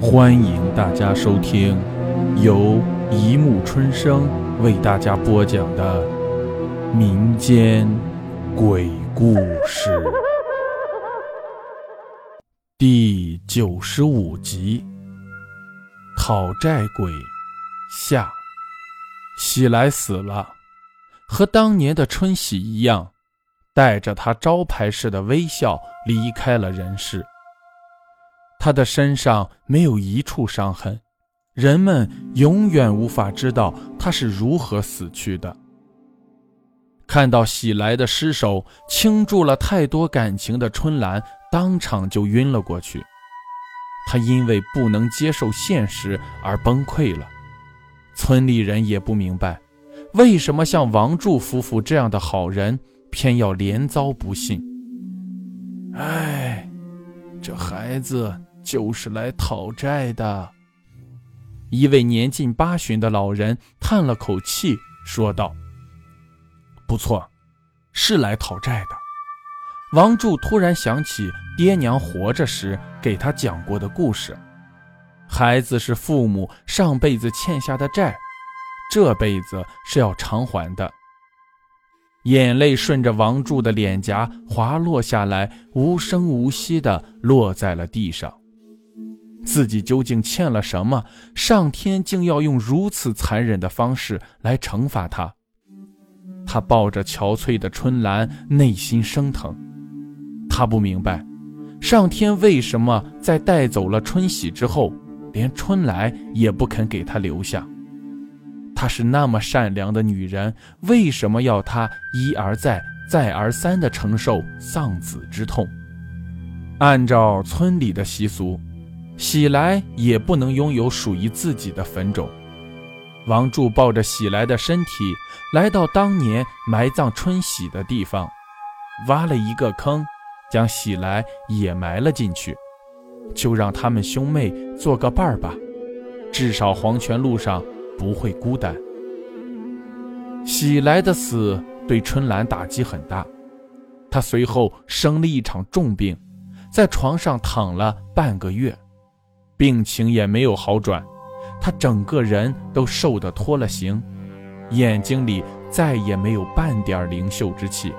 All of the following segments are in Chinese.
欢迎大家收听由一木春生为大家播讲的民间鬼故事第九十五集《讨债鬼下》。喜来死了，和当年的春喜一样，带着他招牌式的微笑离开了人世。他的身上没有一处伤痕，人们永远无法知道他是如何死去的。看到喜来的尸首倾注了太多感情的春兰，当场就晕了过去。他因为不能接受现实而崩溃了。村里人也不明白，为什么像王柱夫妇这样的好人，偏要连遭不幸。唉，这孩子。就是来讨债的。一位年近八旬的老人叹了口气，说道：“不错，是来讨债的。”王柱突然想起爹娘活着时给他讲过的故事：孩子是父母上辈子欠下的债，这辈子是要偿还的。眼泪顺着王柱的脸颊滑落下来，无声无息地落在了地上。自己究竟欠了什么？上天竟要用如此残忍的方式来惩罚他。他抱着憔悴的春兰，内心生疼。他不明白，上天为什么在带走了春喜之后，连春来也不肯给他留下。她是那么善良的女人，为什么要她一而再、再而三地承受丧子之痛？按照村里的习俗。喜来也不能拥有属于自己的坟冢。王柱抱着喜来的身体，来到当年埋葬春喜的地方，挖了一个坑，将喜来也埋了进去，就让他们兄妹做个伴儿吧，至少黄泉路上不会孤单。喜来的死对春兰打击很大，她随后生了一场重病，在床上躺了半个月。病情也没有好转，他整个人都瘦得脱了形，眼睛里再也没有半点灵秀之气。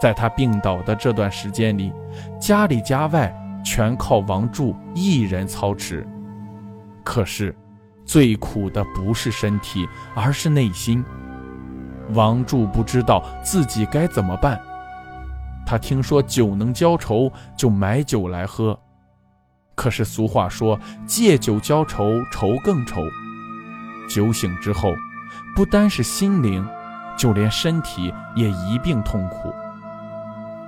在他病倒的这段时间里，家里家外全靠王柱一人操持。可是，最苦的不是身体，而是内心。王柱不知道自己该怎么办。他听说酒能浇愁，就买酒来喝。可是俗话说：“借酒浇愁，愁更愁。”酒醒之后，不单是心灵，就连身体也一并痛苦。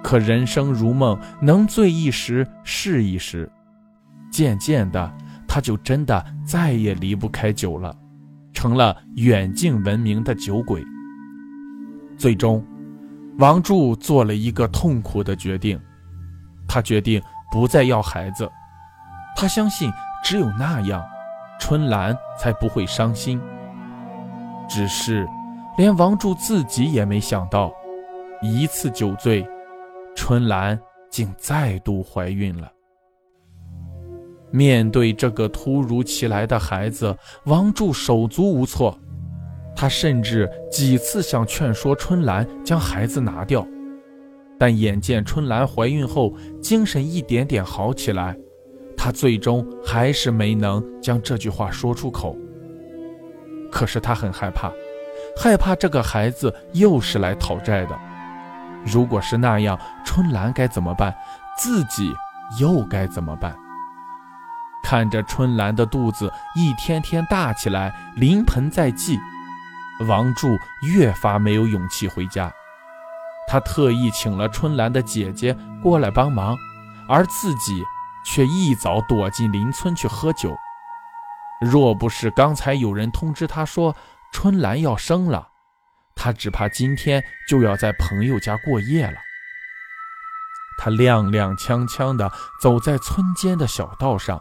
可人生如梦，能醉一时是一时。渐渐的，他就真的再也离不开酒了，成了远近闻名的酒鬼。最终，王柱做了一个痛苦的决定，他决定不再要孩子。他相信，只有那样，春兰才不会伤心。只是，连王柱自己也没想到，一次酒醉，春兰竟再度怀孕了。面对这个突如其来的孩子，王柱手足无措。他甚至几次想劝说春兰将孩子拿掉，但眼见春兰怀孕后，精神一点点好起来。他最终还是没能将这句话说出口。可是他很害怕，害怕这个孩子又是来讨债的。如果是那样，春兰该怎么办？自己又该怎么办？看着春兰的肚子一天天大起来，临盆在即，王柱越发没有勇气回家。他特意请了春兰的姐姐过来帮忙，而自己。却一早躲进邻村去喝酒。若不是刚才有人通知他说春兰要生了，他只怕今天就要在朋友家过夜了。他踉踉跄跄地走在村间的小道上，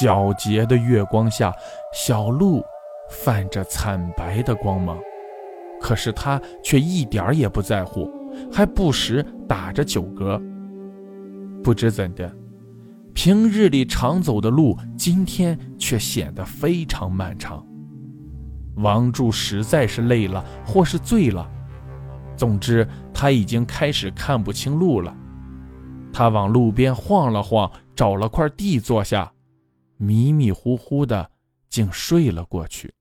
皎洁的月光下，小路泛着惨白的光芒，可是他却一点也不在乎，还不时打着酒嗝。不知怎的。平日里常走的路，今天却显得非常漫长。王柱实在是累了，或是醉了，总之他已经开始看不清路了。他往路边晃了晃，找了块地坐下，迷迷糊糊的，竟睡了过去。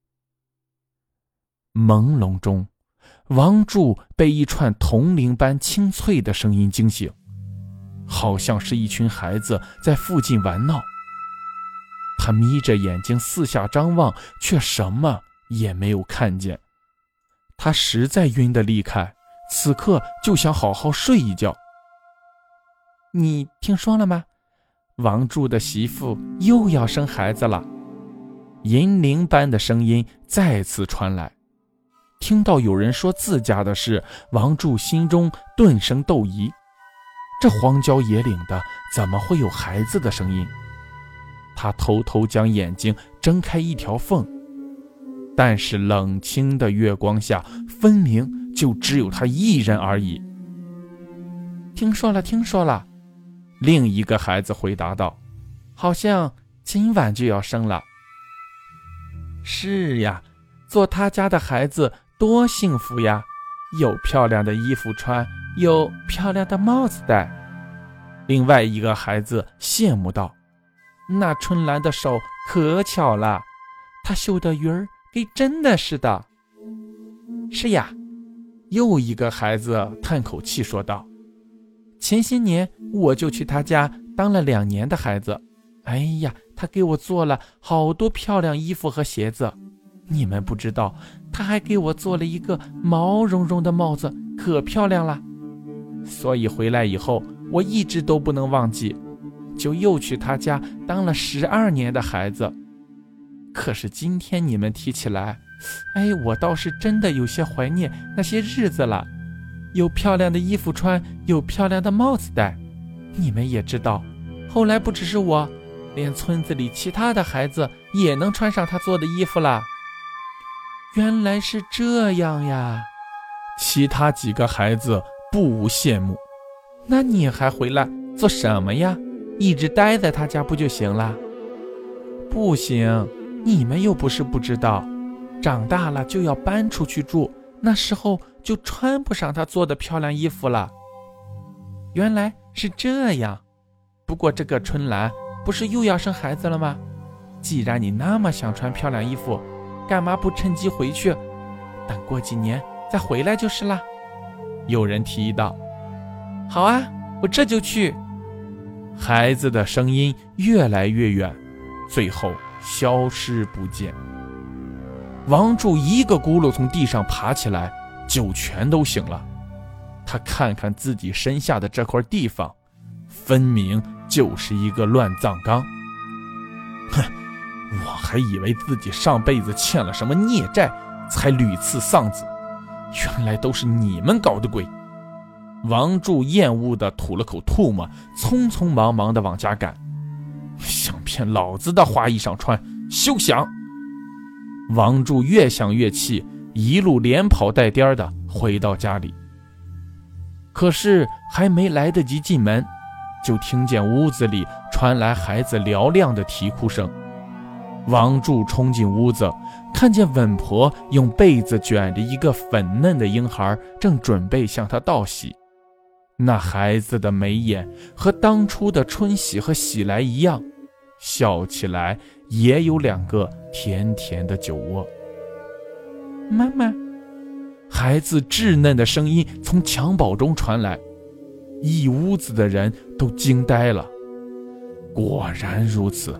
朦胧中，王柱被一串铜铃般清脆的声音惊醒，好像是一群孩子在附近玩闹。他眯着眼睛四下张望，却什么也没有看见。他实在晕得厉害，此刻就想好好睡一觉。你听说了吗？王柱的媳妇又要生孩子了。银铃般的声音再次传来。听到有人说自家的事，王柱心中顿生窦疑：这荒郊野岭的，怎么会有孩子的声音？他偷偷将眼睛睁开一条缝，但是冷清的月光下，分明就只有他一人而已。听说了，听说了。另一个孩子回答道：“好像今晚就要生了。”是呀，做他家的孩子多幸福呀！有漂亮的衣服穿，有漂亮的帽子戴。另外一个孩子羡慕道：“那春兰的手可巧了，她绣的鱼儿跟真的似的。”是呀，又一个孩子叹口气说道。前些年我就去他家当了两年的孩子，哎呀，他给我做了好多漂亮衣服和鞋子，你们不知道，他还给我做了一个毛茸茸的帽子，可漂亮了。所以回来以后，我一直都不能忘记，就又去他家当了十二年的孩子。可是今天你们提起来，哎，我倒是真的有些怀念那些日子了。有漂亮的衣服穿，有漂亮的帽子戴。你们也知道，后来不只是我，连村子里其他的孩子也能穿上他做的衣服了。原来是这样呀！其他几个孩子不无羡慕。那你还回来做什么呀？一直待在他家不就行了？不行，你们又不是不知道，长大了就要搬出去住。那时候就穿不上他做的漂亮衣服了。原来是这样，不过这个春兰不是又要生孩子了吗？既然你那么想穿漂亮衣服，干嘛不趁机回去，等过几年再回来就是了。有人提议道：“好啊，我这就去。”孩子的声音越来越远，最后消失不见。王柱一个咕噜从地上爬起来，酒全都醒了。他看看自己身下的这块地方，分明就是一个乱葬岗。哼，我还以为自己上辈子欠了什么孽债，才屡次丧子，原来都是你们搞的鬼。王柱厌恶地吐了口唾沫，匆匆忙忙地往家赶。想骗老子的花衣裳穿，休想！王柱越想越气，一路连跑带颠的回到家里。可是还没来得及进门，就听见屋子里传来孩子嘹亮的啼哭声。王柱冲进屋子，看见稳婆用被子卷着一个粉嫩的婴孩，正准备向他道喜。那孩子的眉眼和当初的春喜和喜来一样，笑起来。也有两个甜甜的酒窝。妈妈，孩子稚嫩的声音从襁褓中传来，一屋子的人都惊呆了。果然如此，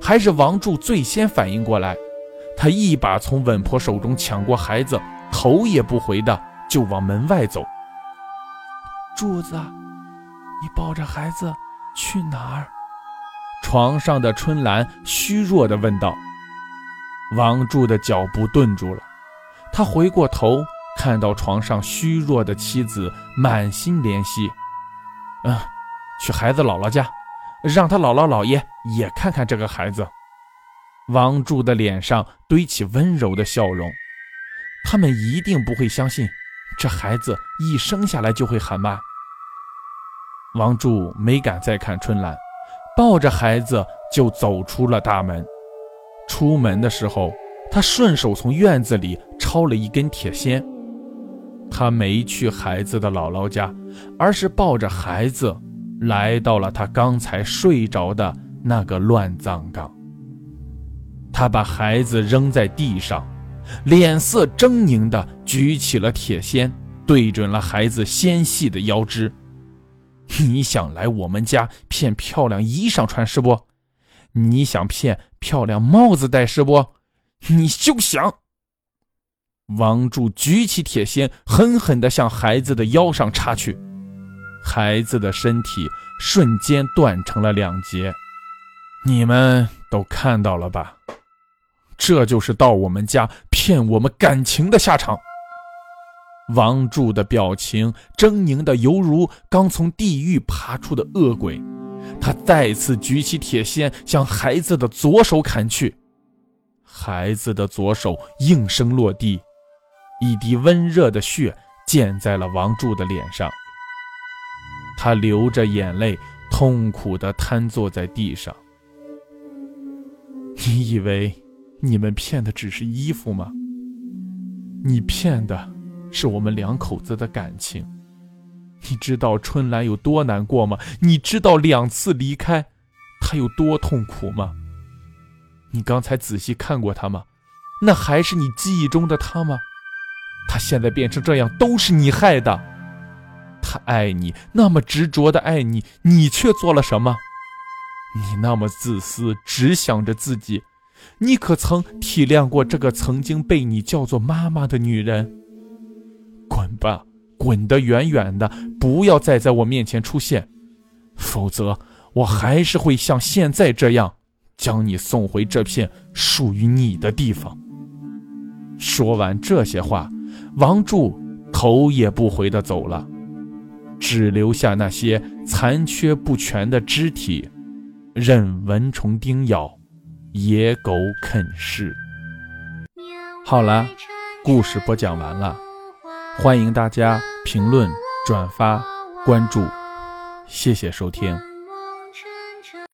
还是王柱最先反应过来，他一把从稳婆手中抢过孩子，头也不回的就往门外走。柱子，你抱着孩子去哪儿？床上的春兰虚弱地问道：“王柱的脚步顿住了，他回过头，看到床上虚弱的妻子，满心怜惜。嗯，去孩子姥姥家，让他姥姥姥爷也看看这个孩子。”王柱的脸上堆起温柔的笑容。他们一定不会相信，这孩子一生下来就会喊妈。王柱没敢再看春兰。抱着孩子就走出了大门。出门的时候，他顺手从院子里抄了一根铁锨。他没去孩子的姥姥家，而是抱着孩子来到了他刚才睡着的那个乱葬岗。他把孩子扔在地上，脸色狰狞地举起了铁锨，对准了孩子纤细的腰肢。你想来我们家骗漂亮衣裳穿是不？你想骗漂亮帽子戴是不？你休想。王柱举起铁锨，狠狠地向孩子的腰上插去，孩子的身体瞬间断成了两截。你们都看到了吧？这就是到我们家骗我们感情的下场。王柱的表情狰狞的犹如刚从地狱爬出的恶鬼，他再次举起铁锨向孩子的左手砍去，孩子的左手应声落地，一滴温热的血溅在了王柱的脸上，他流着眼泪，痛苦地瘫坐在地上。你以为？你们骗的只是衣服吗？你骗的是我们两口子的感情。你知道春兰有多难过吗？你知道两次离开，她有多痛苦吗？你刚才仔细看过她吗？那还是你记忆中的她吗？她现在变成这样，都是你害的。他爱你，那么执着的爱你，你却做了什么？你那么自私，只想着自己。你可曾体谅过这个曾经被你叫做妈妈的女人？滚吧，滚得远远的，不要再在我面前出现，否则我还是会像现在这样，将你送回这片属于你的地方。说完这些话，王柱头也不回地走了，只留下那些残缺不全的肢体，任蚊虫叮咬。野狗啃噬。好了，故事播讲完了，欢迎大家评论、转发、关注，谢谢收听。